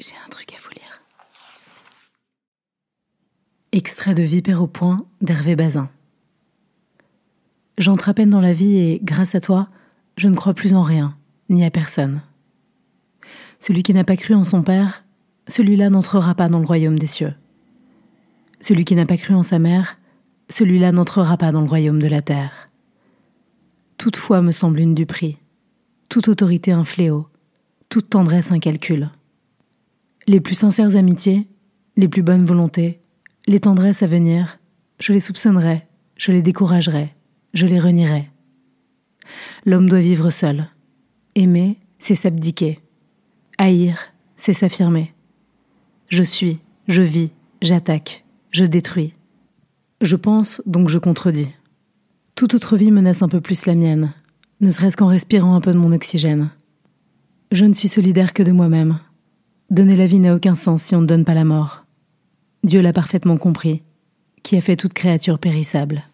J'ai un truc à vous lire. Extrait de Vipère au point d'Hervé Bazin. J'entre à peine dans la vie et, grâce à toi, je ne crois plus en rien, ni à personne. Celui qui n'a pas cru en son Père, celui-là n'entrera pas dans le royaume des cieux. Celui qui n'a pas cru en sa mère, celui-là n'entrera pas dans le royaume de la terre. Toute foi me semble une duperie, toute autorité un fléau, toute tendresse un calcul. Les plus sincères amitiés, les plus bonnes volontés, les tendresses à venir, je les soupçonnerai, je les découragerai, je les renierai. L'homme doit vivre seul. Aimer, c'est s'abdiquer. Haïr, c'est s'affirmer. Je suis, je vis, j'attaque, je détruis. Je pense, donc je contredis. Toute autre vie menace un peu plus la mienne, ne serait-ce qu'en respirant un peu de mon oxygène. Je ne suis solidaire que de moi-même. Donner la vie n'a aucun sens si on ne donne pas la mort. Dieu l'a parfaitement compris, qui a fait toute créature périssable.